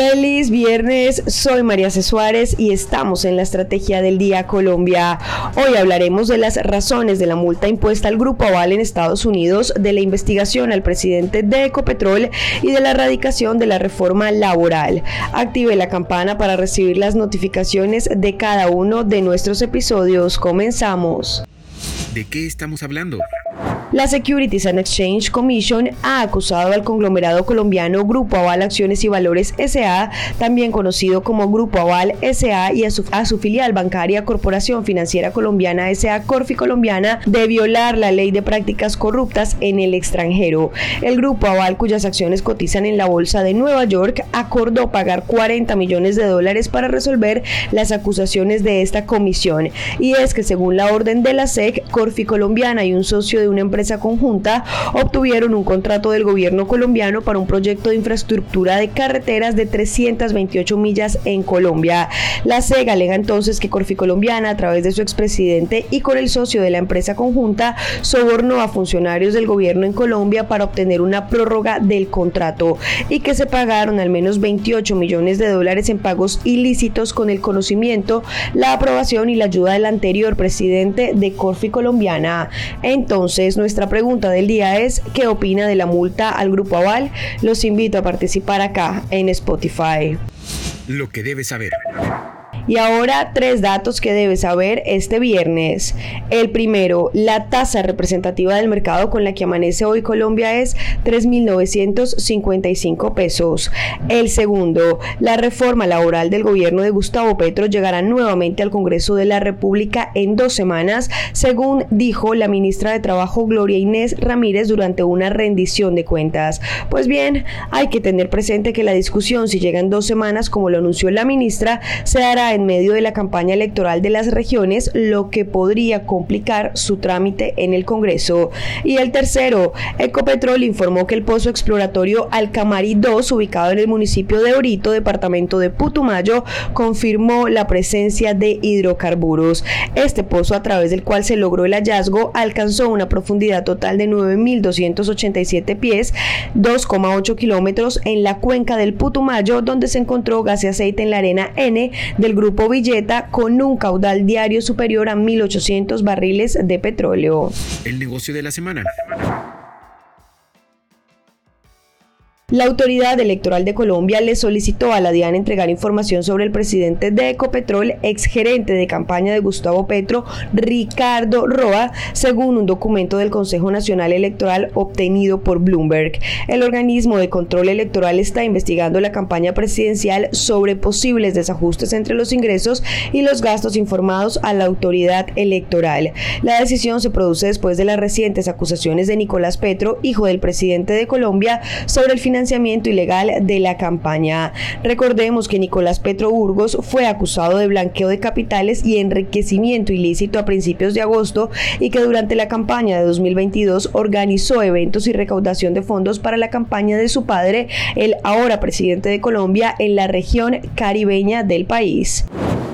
Feliz viernes, soy María C. Suárez y estamos en la Estrategia del Día Colombia. Hoy hablaremos de las razones de la multa impuesta al Grupo Aval en Estados Unidos, de la investigación al presidente de Ecopetrol y de la erradicación de la reforma laboral. Active la campana para recibir las notificaciones de cada uno de nuestros episodios. Comenzamos. ¿De qué estamos hablando? La Securities and Exchange Commission ha acusado al conglomerado colombiano Grupo Aval Acciones y Valores SA, también conocido como Grupo Aval SA, y a su, filial bancaria Corporación Financiera Colombiana SA Corfi Colombiana de violar la ley de prácticas corruptas en el extranjero. El Grupo Aval, cuyas acciones cotizan en la Bolsa de Nueva York, acordó pagar 40 millones de dólares para resolver las acusaciones de esta comisión. Y es que según la orden de la SEC, Corfi Colombiana y un socio de una empresa conjunta obtuvieron un contrato del gobierno colombiano para un proyecto de infraestructura de carreteras de 328 millas en Colombia. La SEGA alega entonces que Corfi Colombiana, a través de su expresidente y con el socio de la empresa conjunta, sobornó a funcionarios del gobierno en Colombia para obtener una prórroga del contrato y que se pagaron al menos 28 millones de dólares en pagos ilícitos con el conocimiento, la aprobación y la ayuda del anterior presidente de Corfi Colombiana. Entonces, nuestra pregunta del día es, ¿qué opina de la multa al Grupo Aval? Los invito a participar acá en Spotify. Lo que debes saber. Y ahora tres datos que debes saber este viernes. El primero, la tasa representativa del mercado con la que amanece hoy Colombia es 3.955 pesos. El segundo, la reforma laboral del gobierno de Gustavo Petro llegará nuevamente al Congreso de la República en dos semanas, según dijo la ministra de Trabajo Gloria Inés Ramírez durante una rendición de cuentas. Pues bien, hay que tener presente que la discusión, si llega en dos semanas, como lo anunció la ministra, se hará en en medio de la campaña electoral de las regiones, lo que podría complicar su trámite en el Congreso. Y el tercero, Ecopetrol informó que el pozo exploratorio Alcamari 2, ubicado en el municipio de Orito, departamento de Putumayo, confirmó la presencia de hidrocarburos. Este pozo, a través del cual se logró el hallazgo, alcanzó una profundidad total de 9.287 pies, 2,8 kilómetros en la cuenca del Putumayo, donde se encontró gas y aceite en la arena N del grupo Grupo Villeta con un caudal diario superior a 1.800 barriles de petróleo. El negocio de la semana. La Autoridad Electoral de Colombia le solicitó a la DIAN entregar información sobre el presidente de Ecopetrol, exgerente de campaña de Gustavo Petro, Ricardo Roa, según un documento del Consejo Nacional Electoral obtenido por Bloomberg. El organismo de control electoral está investigando la campaña presidencial sobre posibles desajustes entre los ingresos y los gastos informados a la autoridad electoral. La decisión se produce después de las recientes acusaciones de Nicolás Petro, hijo del presidente de Colombia, sobre el financiamiento financiamiento ilegal de la campaña. Recordemos que Nicolás Petro Burgos fue acusado de blanqueo de capitales y enriquecimiento ilícito a principios de agosto y que durante la campaña de 2022 organizó eventos y recaudación de fondos para la campaña de su padre, el ahora presidente de Colombia, en la región caribeña del país.